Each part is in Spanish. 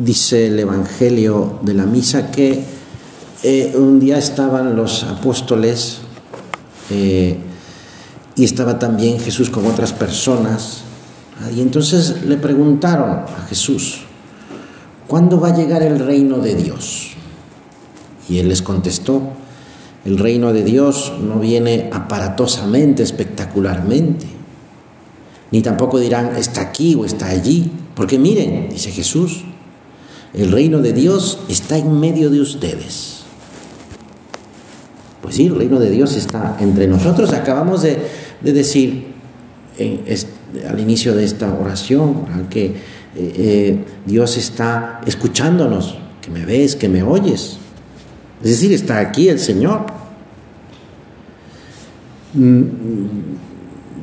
dice el Evangelio de la Misa que eh, un día estaban los apóstoles eh, y estaba también Jesús con otras personas. Y entonces le preguntaron a Jesús, ¿cuándo va a llegar el reino de Dios? Y él les contestó, el reino de Dios no viene aparatosamente, espectacularmente, ni tampoco dirán está aquí o está allí, porque miren, dice Jesús, el reino de Dios está en medio de ustedes. Pues sí, el reino de Dios está entre nosotros. Acabamos de, decir al inicio de esta oración que eh, eh, Dios está escuchándonos, que me ves, que me oyes. Es decir, está aquí el Señor. Mm,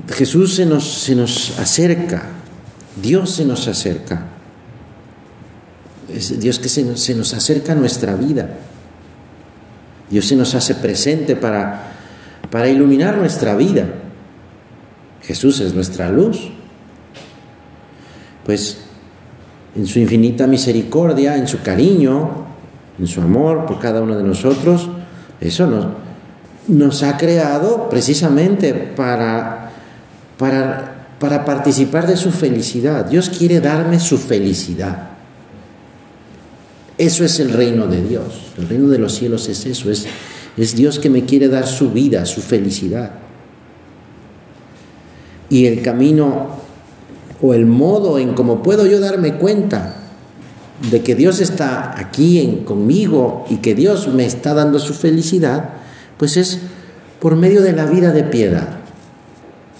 Jesús se nos, se nos acerca, Dios se nos acerca. Es Dios que se nos, acerca a nuestra vida. Dios se nos hace presente para, para iluminar nuestra vida. Jesús es nuestra luz. Pues en su infinita misericordia, en su cariño, en su amor por cada uno de nosotros, eso nos, ha creado precisamente para, para participar de su felicidad. Dios quiere darme su felicidad. Eso es el reino de Dios. El reino de los cielos es eso, es, Dios que me quiere dar su vida, su felicidad. Y el camino o el modo en cómo puedo yo darme cuenta de que Dios está aquí en, conmigo y que Dios me está dando su felicidad, pues es por medio de la vida de piedad.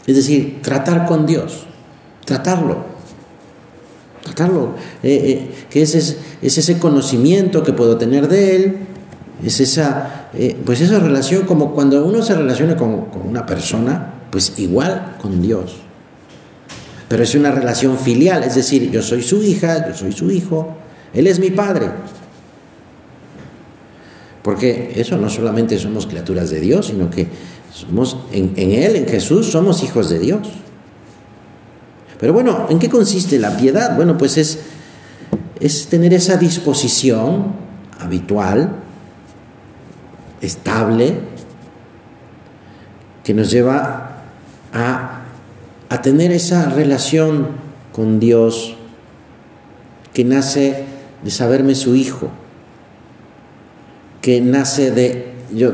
Es decir, tratar con Dios, tratarlo, tratarlo, eh, eh, que es, es, ese conocimiento que puedo tener de Él, es esa, eh, pues esa relación como cuando uno se relaciona con, una persona, pues igual con Dios. Pero es una relación filial, es decir, yo soy su hija, yo soy su hijo, Él es mi padre. Porque eso no solamente somos criaturas de Dios, sino que somos en Él, en Jesús, somos hijos de Dios. Pero bueno, ¿en qué consiste la piedad? Bueno, pues es, es tener esa disposición habitual, estable, que nos lleva a, a tener esa relación con Dios que nace de saberme su hijo, que nace de, yo,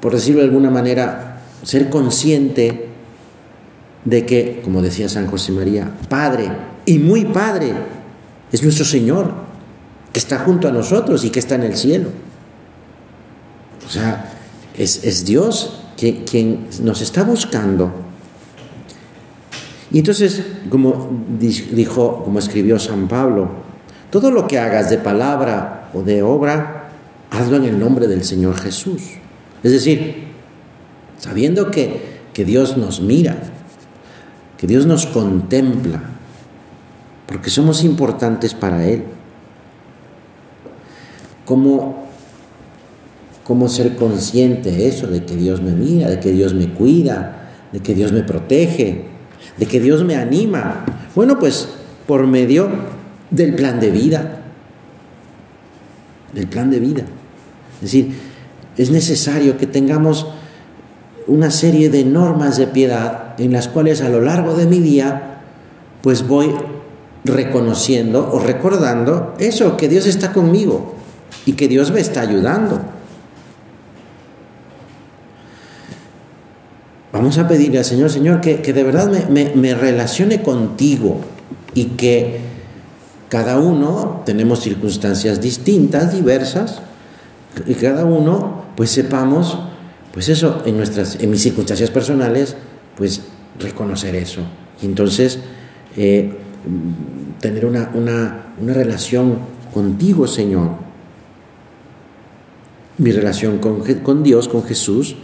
por decirlo de alguna manera, ser consciente de que, como decía San José María, Padre y muy Padre es nuestro Señor, que está junto a nosotros y que está en el cielo. O sea, es, Dios quien nos está buscando. Y entonces, como dijo, como escribió San Pablo, todo lo que hagas de palabra o de obra, hazlo en el nombre del Señor Jesús. Es decir, sabiendo que, que Dios nos mira, que Dios nos contempla, porque somos importantes para Él. ¿Cómo, cómo ser consciente de eso, de que Dios me mira, de que Dios me cuida, de que Dios me protege, de que Dios me anima? Bueno, pues por medio del plan de vida, del plan de vida. Es decir, es necesario que tengamos una serie de normas de piedad en las cuales a lo largo de mi día pues voy reconociendo o recordando eso, que Dios está conmigo y que Dios me está ayudando. Vamos a pedirle al Señor, Señor, que, de verdad me, me relacione contigo y que cada uno tenemos circunstancias distintas, diversas, y cada uno pues sepamos pues eso, en, nuestras, en mis circunstancias personales, pues reconocer eso. Y entonces, eh, tener una, relación contigo, Señor. Mi relación con, Dios, con Jesús,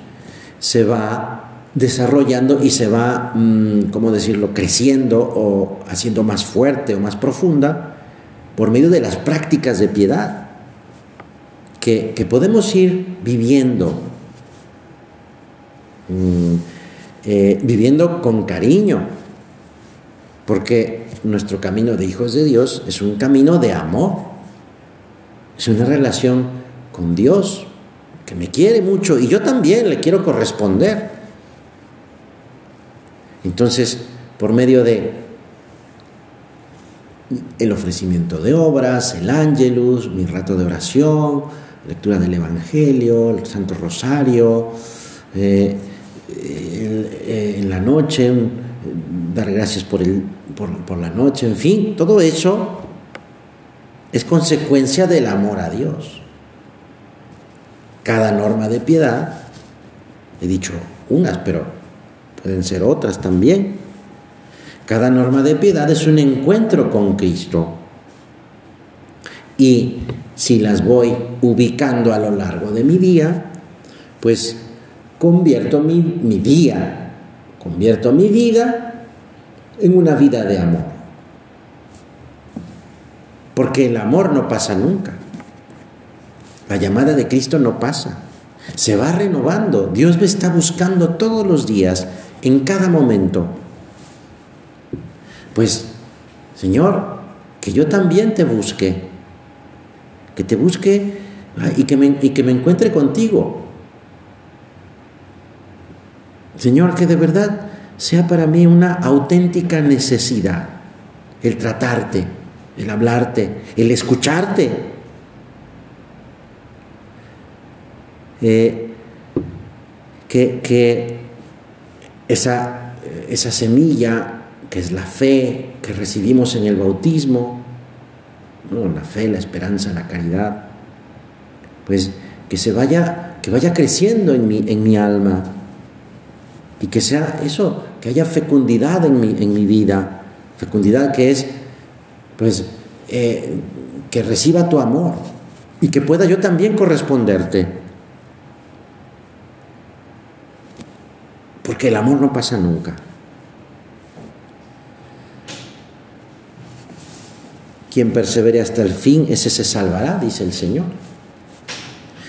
se va desarrollando y se va, mm, ¿cómo decirlo?, creciendo o haciendo más fuerte o más profunda por medio de las prácticas de piedad que, que podemos ir viviendo Mm, eh, viviendo con cariño, porque nuestro camino de hijos de Dios es un camino de amor, es una relación con Dios que me quiere mucho y yo también le quiero corresponder. Entonces, por medio de el ofrecimiento de obras, el ángelus, mi rato de oración, lectura del Evangelio, el Santo Rosario, eh, en la noche, dar gracias por, el, por la noche, en fin, todo eso es consecuencia del amor a Dios. Cada norma de piedad, he dicho unas, pero pueden ser otras también. Cada norma de piedad es un encuentro con Cristo. Y si las voy ubicando a lo largo de mi día, pues convierto mi, mi día, convierto mi vida en una vida de amor. Porque el amor no pasa nunca. La llamada de Cristo no pasa. Se va renovando. Dios me está buscando todos los días, en cada momento. Pues, Señor, que yo también te busque. Que te busque y que me, y que me encuentre contigo. Señor, que de verdad sea para mí una auténtica necesidad el tratarte, el hablarte, el escucharte. Eh, que, esa, semilla que es la fe que recibimos en el bautismo, la fe, la esperanza, la caridad, pues que se vaya, que vaya creciendo en mi alma y que sea eso, que haya fecundidad en mi, en mi vida, fecundidad que es, pues, eh, que reciba tu amor y que pueda yo también corresponderte. Porque el amor no pasa nunca. Quien persevere hasta el fin, ese se salvará, dice el Señor.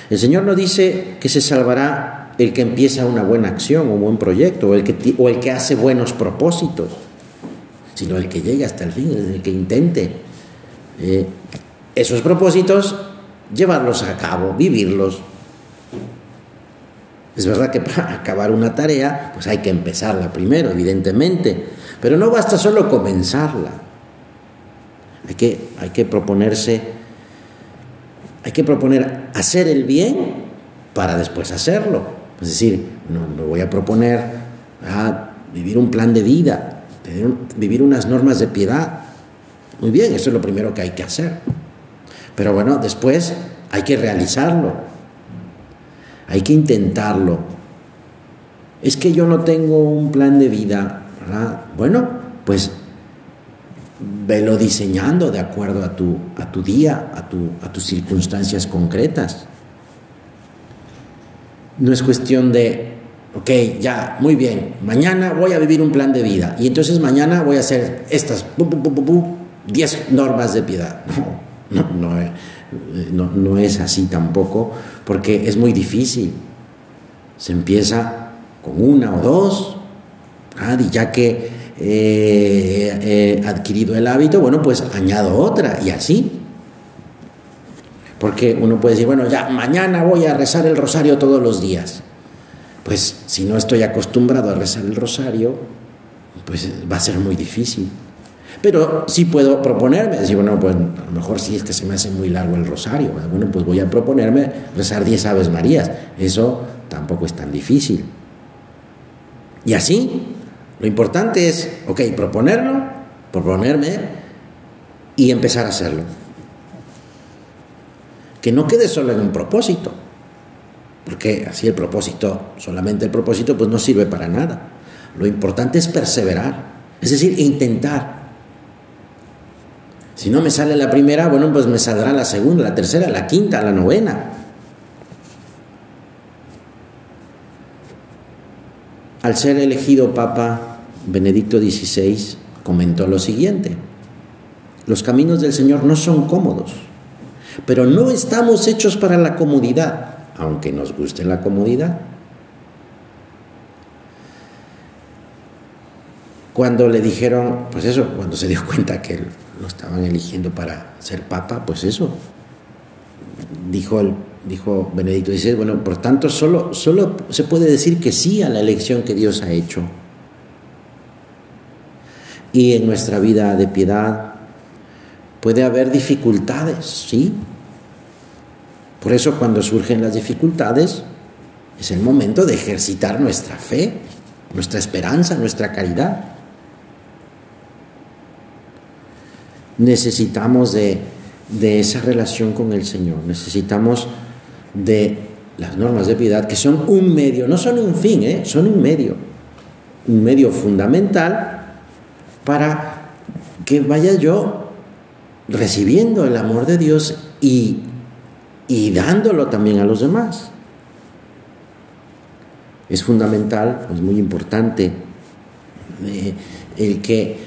El Señor no dice que se salvará el que empieza una buena acción o un buen proyecto o el que, o el que hace buenos propósitos, sino el que llegue hasta el fin, el que intente eh, esos propósitos, llevarlos a cabo, vivirlos. Es verdad que para acabar una tarea, pues hay que empezarla primero, evidentemente, pero no basta solo comenzarla. Hay que, hay que proponerse, hay que proponer hacer el bien para después hacerlo. Es decir, no, me voy a proponer a vivir un plan de vida, vivir unas normas de piedad. Muy bien, eso es lo primero que hay que hacer. Pero bueno, después hay que realizarlo. Hay que intentarlo. Es que yo no tengo un plan de vida. ¿verdad? Bueno, pues velo diseñando de acuerdo a tu, a tu día, a, tu, a tus circunstancias concretas. No es cuestión de, ok, ya, muy bien, mañana voy a vivir un plan de vida y entonces mañana voy a hacer estas 10 normas de piedad. No, eh, no, no, es así tampoco, porque es muy difícil. Se empieza con una o dos, y ya que he adquirido el hábito, bueno, pues añado otra y así. Porque uno puede decir, bueno, ya mañana voy a rezar el rosario todos los días. Pues si no estoy acostumbrado a rezar el rosario, pues va a ser muy difícil. Pero sí puedo proponerme, decir, bueno, pues a lo mejor sí es que se me hace muy largo el rosario. Bueno, pues voy a proponerme rezar 10 Aves Marías. Eso tampoco es tan difícil. Y así, lo importante es, ok, proponerlo, proponerme y empezar a hacerlo que no quede solo en un propósito, porque así el propósito, solamente el propósito, pues no sirve para nada. Lo importante es perseverar, es decir, intentar. Si no me sale la primera, bueno, pues me saldrá la segunda, la tercera, la quinta, la novena. Al ser elegido Papa Benedicto XVI, comentó lo siguiente, los caminos del Señor no son cómodos pero no estamos hechos para la comodidad, aunque nos guste la comodidad. cuando le dijeron, pues eso, cuando se dio cuenta que lo estaban eligiendo para ser papa, pues eso, dijo, el, dijo Benedicto XVI, bueno, por tanto, solo, solo se puede decir que sí a la elección que Dios ha hecho. Y en nuestra vida de piedad puede haber dificultades, ¿sí? Por eso cuando surgen las dificultades es el momento de ejercitar nuestra fe, nuestra esperanza, nuestra caridad. Necesitamos de, esa relación con el Señor, necesitamos de las normas de piedad que son un medio, no son un fin, ¿eh? son un medio, un medio fundamental para que vaya yo recibiendo el amor de Dios y y dándolo también a los demás. Es fundamental, es muy importante eh, el que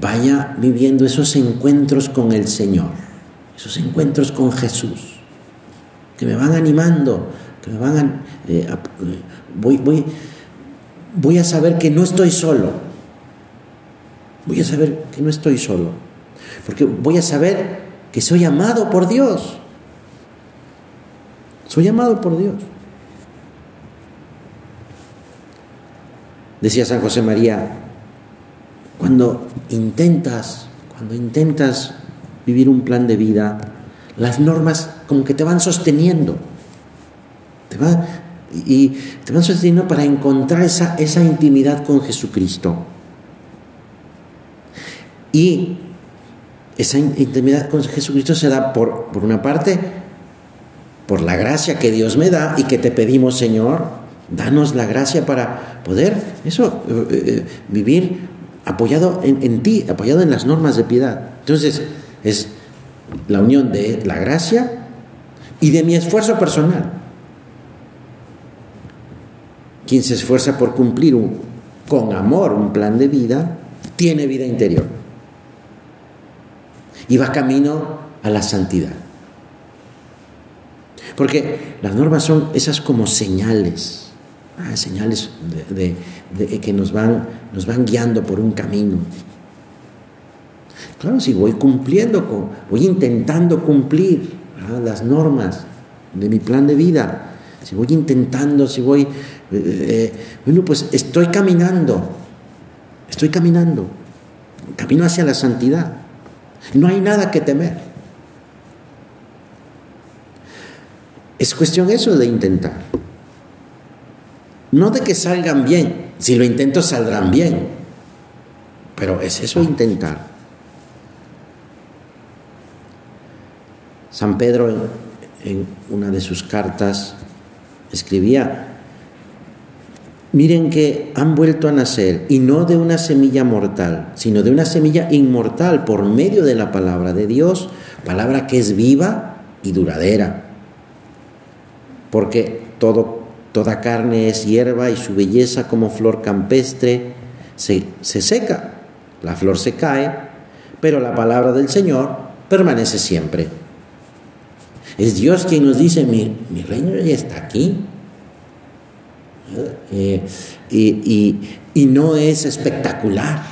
vaya viviendo esos encuentros con el Señor, esos encuentros con Jesús, que me van animando, que me van a, eh, voy, voy, voy a saber que no estoy solo, voy a saber que no estoy solo, porque voy a saber que soy amado por Dios. Soy amado por Dios. Decía San José María, cuando intentas, cuando intentas vivir un plan de vida, las normas como que te van sosteniendo. Te y te van sosteniendo para encontrar esa, esa intimidad con Jesucristo. Y esa intimidad con Jesucristo se da por, por una parte por la gracia que Dios me da y que te pedimos, Señor, danos la gracia para poder eso, eh, eh, vivir apoyado en, ti, apoyado en las normas de piedad. Entonces, es la unión de la gracia y de mi esfuerzo personal. Quien se esfuerza por cumplir con amor un plan de vida, tiene vida interior y va camino a la santidad. Porque las normas son esas como señales, ah, señales de, que nos van, nos van guiando por un camino. Claro, si voy cumpliendo, con, voy intentando cumplir las normas de mi plan de vida, si voy intentando, si voy, eh, eh, bueno, pues estoy caminando, estoy caminando, camino hacia la santidad. No hay nada que temer. Es cuestión eso de intentar. No de que salgan bien. Si lo intento saldrán bien. Pero es eso intentar. San Pedro en, una de sus cartas escribía, miren que han vuelto a nacer y no de una semilla mortal, sino de una semilla inmortal por medio de la palabra de Dios, palabra que es viva y duradera porque toda carne es hierba y su belleza como flor campestre se, seca. La flor se cae, pero la palabra del Señor permanece siempre. Es Dios quien nos dice, mi, reino ya está aquí. Eh, y, no es espectacular.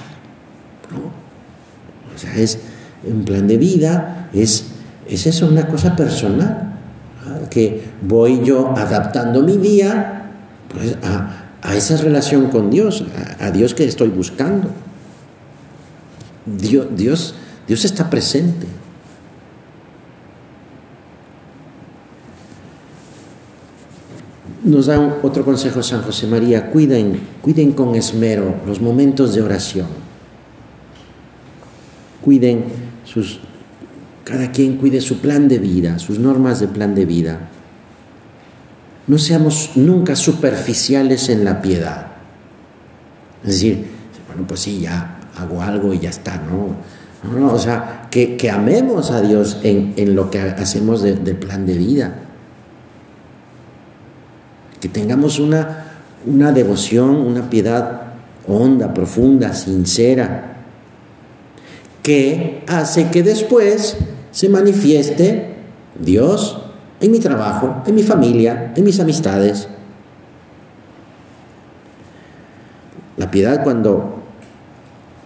O sea, es un plan de vida, es, es eso, una cosa personal que voy yo adaptando mi día pues, a, esa relación con Dios, a, Dios que estoy buscando. Dios, Dios, Dios está presente. Nos da otro consejo San José María, cuiden, cuiden con esmero los momentos de oración. Cuiden sus cada quien cuide su plan de vida, sus normas de plan de vida. No seamos nunca superficiales en la piedad. Es decir, bueno, pues sí, ya hago algo y ya está, ¿no? No, no o sea, que, amemos a Dios en, lo que hacemos del plan de vida. Que tengamos una, una devoción, una piedad honda, profunda, sincera, que hace que después se manifieste Dios en mi trabajo, en mi familia, en mis amistades. La piedad cuando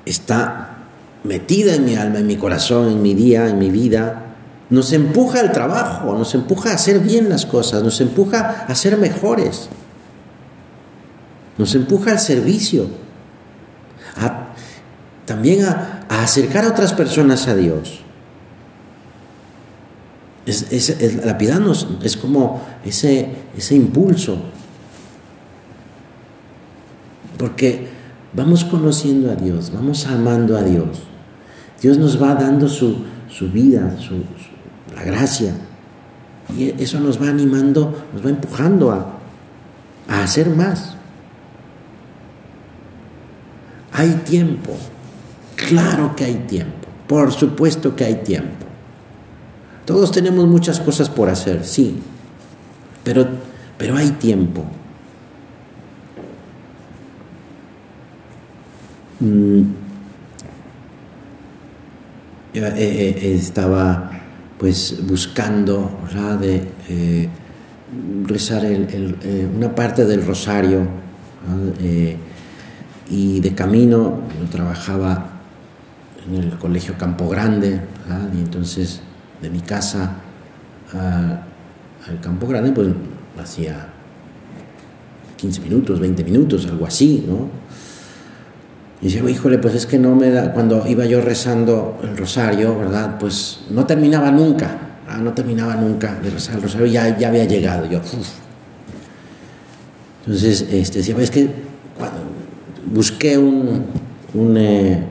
está metida en mi alma, en mi corazón, en mi día, en mi vida, nos empuja al trabajo, nos empuja a hacer bien las cosas, nos empuja a ser mejores, nos empuja al servicio, también a, acercar a otras personas a Dios. la piedad es como ese, ese impulso, porque vamos conociendo a Dios, vamos amando a Dios. Dios nos va dando su, vida, su, la gracia. Y eso nos va animando, nos va empujando a, a hacer más. Hay tiempo, claro que hay tiempo, por supuesto que hay tiempo. Todos tenemos muchas cosas por hacer, sí, pero, pero hay tiempo. Mm. Eh, eh, estaba pues buscando de eh, rezar una parte del rosario y de camino yo trabajaba en el colegio Campo Grande y entonces de mi casa al Campo Grande pues hacía 15 minutos, 20 minutos, algo así, ¿no? Y dice, híjole, pues es que no me da, cuando iba yo rezando el rosario, ¿verdad? Pues no terminaba nunca, ah, no terminaba nunca de rezar el rosario, ya, ya había llegado yo. Entonces, este, decía, es que busqué un, eh,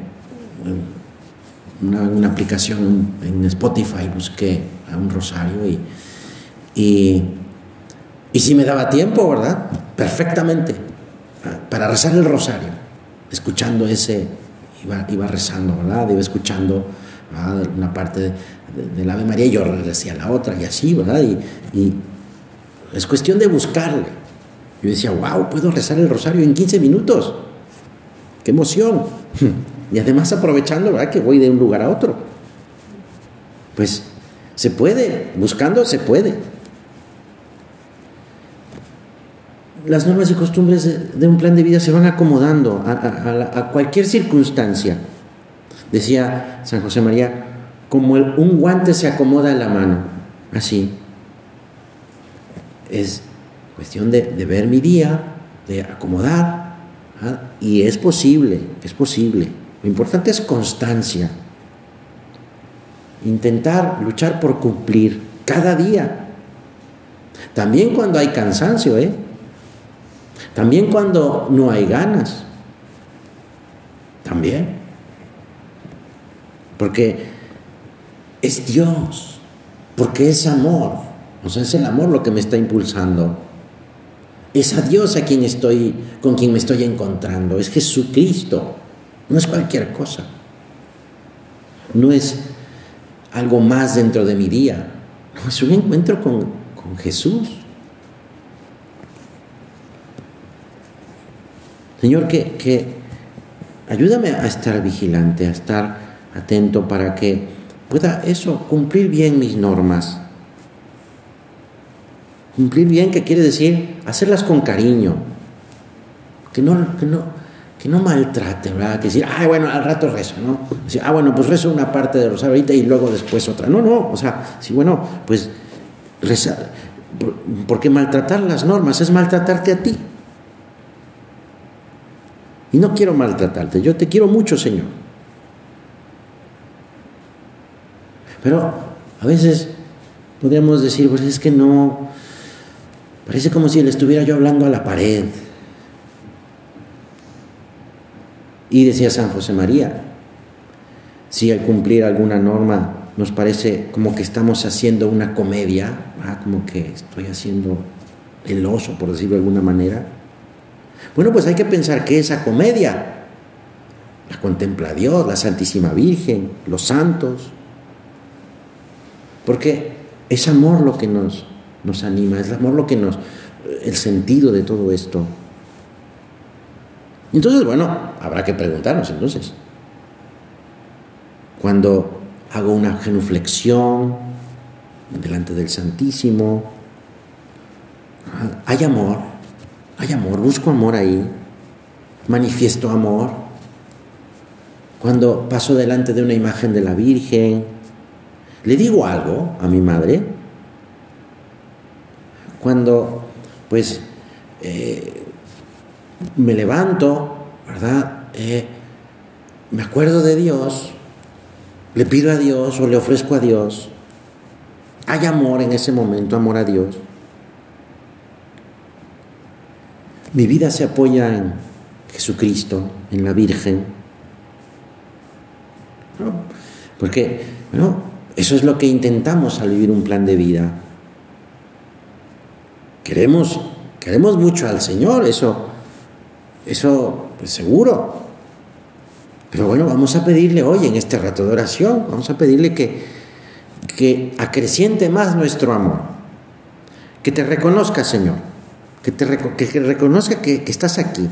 una, aplicación en Spotify, busqué a un rosario y, y, y sí me daba tiempo, ¿verdad? Perfectamente, para rezar el rosario escuchando ese, iba, iba rezando, ¿verdad? Iba escuchando una parte del Ave María y yo decía la otra y así, ¿verdad? Y, es cuestión de buscarle. Yo decía, wow, puedo rezar el rosario en 15 minutos. ¡Qué emoción! Y además aprovechando, ¿verdad? Que voy de un lugar a otro. Pues se puede, buscando se puede. Las normas y costumbres de, un plan de vida se van acomodando a, cualquier circunstancia. Decía San José María, como un guante se acomoda en la mano, así. Es cuestión de, ver mi día, de acomodar, ¿ah? y es posible, es posible. Lo importante es constancia. Intentar luchar por cumplir cada día. También cuando hay cansancio, ¿eh? También cuando no hay ganas. También. Porque es Dios, porque es amor. O sea, es el amor lo que me está impulsando. Es a Dios a quien estoy, con quien me estoy encontrando. Es Jesucristo. No es cualquier cosa. No es algo más dentro de mi día. No, es un encuentro con, con Jesús. Señor, que, ayúdame a estar vigilante, a estar atento para que pueda eso, cumplir bien mis normas. Cumplir bien, ¿qué quiere decir? Hacerlas con cariño. Que no, que no, que no maltrate, ¿verdad? Que decir, ah, bueno, al rato rezo, ¿no? Ah, bueno, pues rezo una parte de rosario ahorita y luego después otra. No, no, o sea, sí, bueno, pues rezar. Porque maltratar las normas es maltratarte a ti. Y no quiero maltratarte, yo te quiero mucho, Señor. Pero a veces podríamos decir, pues es que no, parece como si le estuviera yo hablando a la pared. Y decía San José María, si al cumplir alguna norma nos parece como que estamos haciendo una comedia, como que estoy haciendo el oso, por decirlo de alguna manera, bueno, pues hay que pensar que esa comedia la contempla Dios, la Santísima Virgen, los santos, porque es amor lo que nos, nos anima, es amor lo que nos, el sentido de todo esto. Entonces, bueno, habrá que preguntarnos entonces, cuando hago una genuflexión delante del Santísimo, ¿hay amor? Hay amor, busco amor ahí, manifiesto amor. cuando paso delante de una imagen de la Virgen, le digo algo a mi madre, cuando pues eh, me levanto, ¿verdad? Eh, me acuerdo de Dios, le pido a Dios o le ofrezco a Dios. Hay amor en ese momento, amor a Dios. Mi vida se apoya en Jesucristo, en la Virgen. Porque, bueno, eso es lo que intentamos al vivir un plan de vida. Queremos, queremos mucho al Señor, eso, eso pues seguro. Pero bueno, vamos a pedirle hoy en este rato de oración, vamos a pedirle que, que acreciente más nuestro amor, que te reconozca, Señor, que, te, que reconozca que, que estás aquí.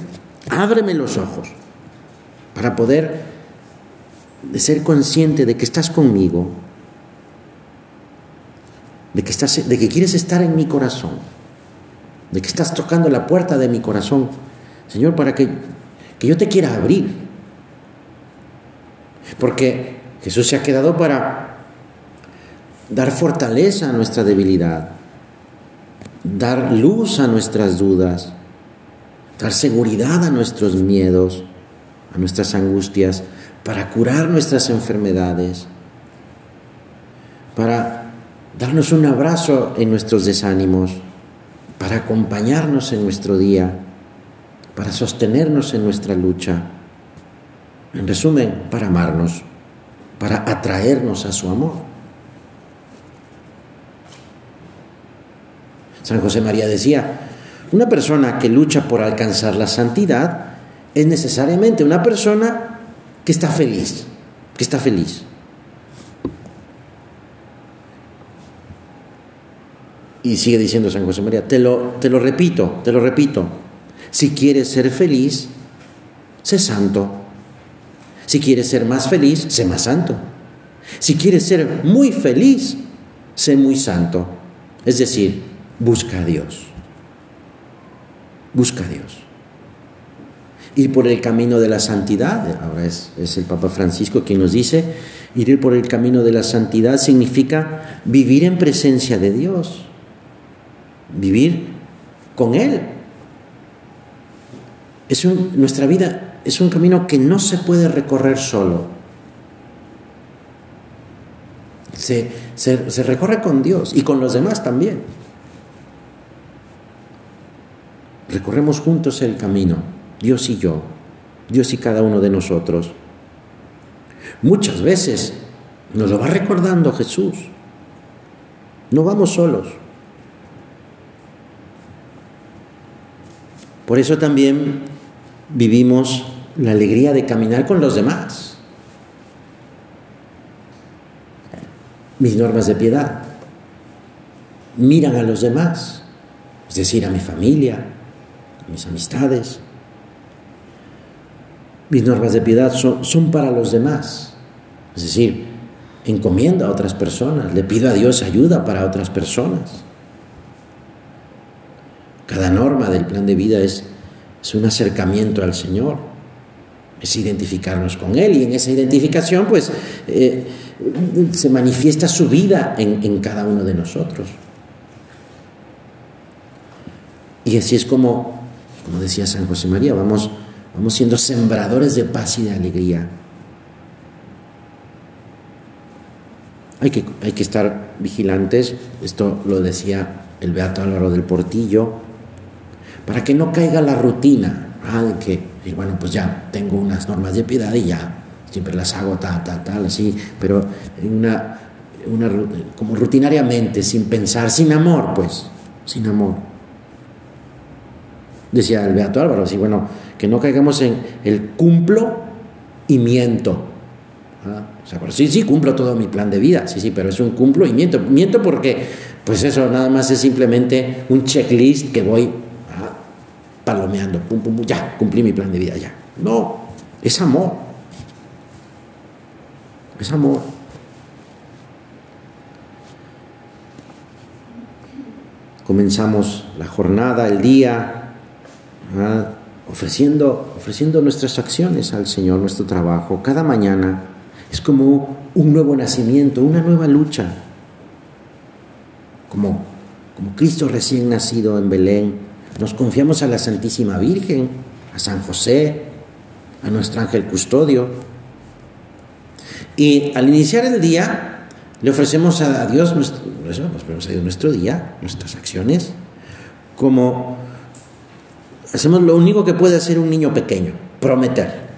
Ábreme los ojos para poder ser consciente de que estás conmigo, de que, estás, de que quieres estar en mi corazón, de que estás tocando la puerta de mi corazón, Señor, para que, que yo te quiera abrir porque Jesús se ha quedado para dar fortaleza a nuestra debilidad, dar luz a nuestras dudas, dar seguridad a nuestros miedos, a nuestras angustias, para curar nuestras enfermedades, para darnos un abrazo en nuestros desánimos, para acompañarnos en nuestro día, para sostenernos en nuestra lucha. En resumen, para amarnos, para atraernos a su amor. San José María decía, una persona que lucha por alcanzar la santidad es necesariamente una persona que está feliz, que está feliz. Y sigue diciendo San José María, te lo, te lo repito, te lo repito, si quieres ser feliz, sé santo. Si quieres ser más feliz, sé más santo. Si quieres ser muy feliz, sé muy santo. Es decir, busca a Dios. Busca a Dios. Ir por el camino de la santidad, ahora es, el Papa Francisco quien nos dice, ir por el camino de la santidad significa vivir en presencia de Dios, vivir con Él. Es nuestra vida es un camino que no se puede recorrer solo. Se, se, recorre con Dios y con los demás también. Recorremos juntos el camino, Dios y yo, Dios y cada uno de nosotros. Muchas veces nos lo va recordando Jesús. No vamos solos. Por eso también vivimos la alegría de caminar con los demás. Mis normas de piedad miran a los demás, es decir, a mi familia, mis amistades. Mis normas de piedad son, son para los demás, es decir, encomiendo a otras personas, le pido a Dios ayuda para otras personas. Cada norma del plan de vida es es un acercamiento al Señor, es identificarnos con Él y en esa identificación pues eh, se manifiesta su vida en, cada uno de nosotros. Y así es como, como decía San José María, vamos, vamos siendo sembradores de paz y de alegría. Hay que, hay que estar vigilantes, esto lo decía el Beato Álvaro del Portillo, para que no caiga la rutina, ah, de que, bueno, pues ya tengo unas normas de piedad y ya, siempre las hago tal, tal, tal, así, pero una, una, como rutinariamente, sin pensar, sin amor, pues, sin amor. Decía el Beato Álvaro, así, bueno, que no caigamos en el cumplo y miento. O sea, sí, sí, cumplo todo mi plan de vida, sí, sí, pero es un cumplo y miento. Miento porque, pues eso nada más es simplemente un checklist que voy palomeando, pum, pum, pum, ya, cumplí mi plan de vida, ya. No, es amor. Es amor. Comenzamos la jornada, el día, ofreciendo, ofreciendo nuestras acciones al Señor, nuestro trabajo, cada mañana. Es como un nuevo nacimiento, una nueva lucha. Como, como Cristo recién nacido en Belén, nos confiamos a la Santísima Virgen, a San José, a nuestro ángel custodio. Y al iniciar el día, le ofrecemos a Dios nuestro, nuestro día, nuestras acciones, como hacemos lo único que puede hacer un niño pequeño, prometer.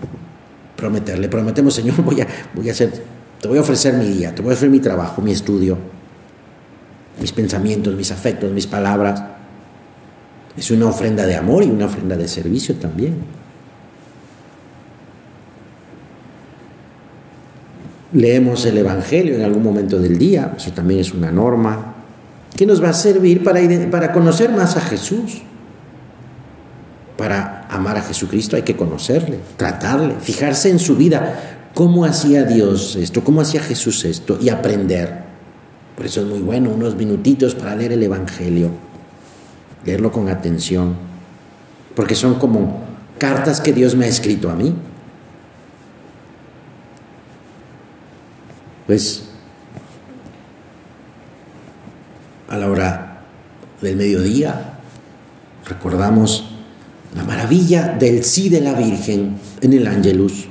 Prometer, le prometemos, Señor, voy a, voy a hacer, te voy a ofrecer mi día, te voy a ofrecer mi trabajo, mi estudio, mis pensamientos, mis afectos, mis palabras. Es una ofrenda de amor y una ofrenda de servicio también. Leemos el Evangelio en algún momento del día, eso también es una norma, que nos va a servir para, para conocer más a Jesús. Para amar a Jesucristo hay que conocerle, tratarle, fijarse en su vida, cómo hacía Dios esto, cómo hacía Jesús esto y aprender. Por eso es muy bueno unos minutitos para leer el Evangelio, leerlo con atención, porque son como cartas que Dios me ha escrito a mí. Pues a la hora del mediodía recordamos la maravilla del sí de la Virgen en el Ángelus.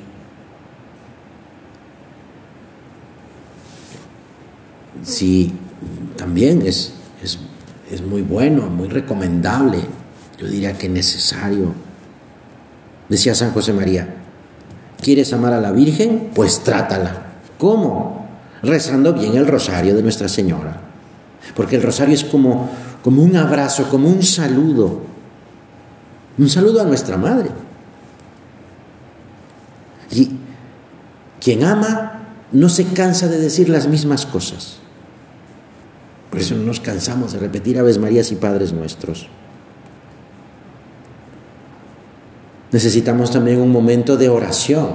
Sí, también es, es, es muy bueno, muy recomendable, yo diría que necesario. Decía San José María, ¿quieres amar a la Virgen? Pues trátala. ¿Cómo? Rezando bien el rosario de Nuestra Señora. Porque el rosario es como, como un abrazo, como un saludo un saludo a nuestra madre. Y quien ama no se cansa de decir las mismas cosas. Por eso no nos cansamos de repetir Aves Marías y Padres Nuestros. Necesitamos también un momento de oración,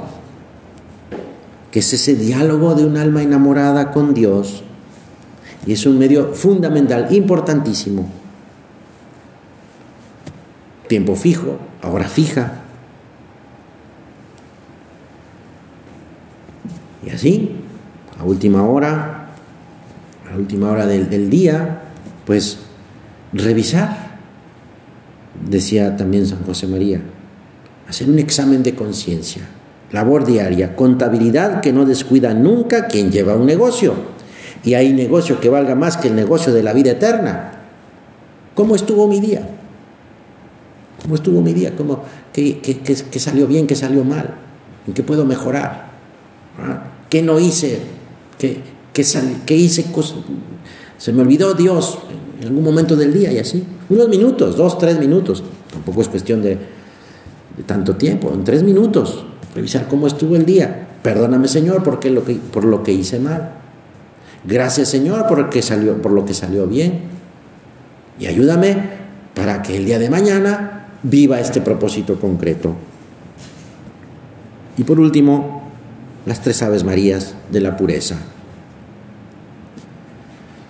que es ese diálogo de un alma enamorada con Dios. Y es un medio fundamental, importantísimo, tiempo fijo, hora fija. Y así, a última hora, a última hora del, del día, pues revisar, decía también San José María, hacer un examen de conciencia, labor diaria, contabilidad que no descuida nunca quien lleva un negocio. Y hay negocio que valga más que el negocio de la vida eterna. ¿Cómo estuvo mi día? ¿Cómo estuvo mi día? ¿Cómo, qué, salió bien? ¿Qué salió mal? ¿En qué puedo mejorar? ¿Qué no hice? ¿Qué, qué hice? Se me olvidó Dios en algún momento del día y así. Unos minutos, dos, tres minutos. Tampoco es cuestión de, tanto tiempo. En tres minutos, revisar cómo estuvo el día. Perdóname, Señor, porque lo que, por lo que hice mal. Gracias, Señor, por, salió, por lo que salió bien. Y ayúdame para que el día de mañana viva este propósito concreto. Y por último, las tres Aves Marías de la pureza,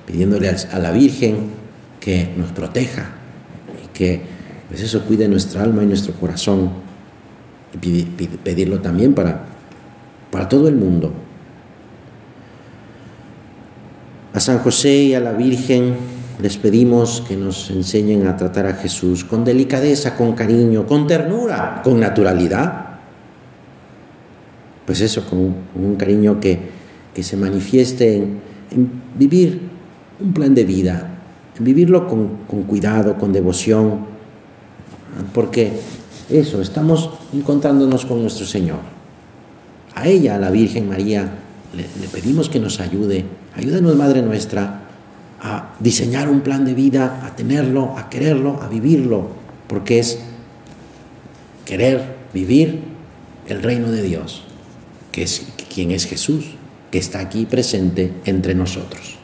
pidiéndole a la Virgen que nos proteja y que pues eso cuide nuestra alma y nuestro corazón y pedirlo también para, para todo el mundo. A San José y a la Virgen les pedimos que nos enseñen a tratar a Jesús con delicadeza, con cariño, con ternura, con naturalidad. Pues eso, con, un cariño que, se manifieste en, vivir un plan de vida, en vivirlo con, cuidado, con devoción, porque eso, estamos encontrándonos con nuestro Señor. A ella, a la Virgen María, le, le pedimos que nos ayude. Ayúdanos, Madre nuestra, a diseñar un plan de vida, a tenerlo, a quererlo, a vivirlo, porque es querer vivir el reino de Dios, que es quien es Jesús, que está aquí presente entre nosotros.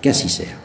Que así sea.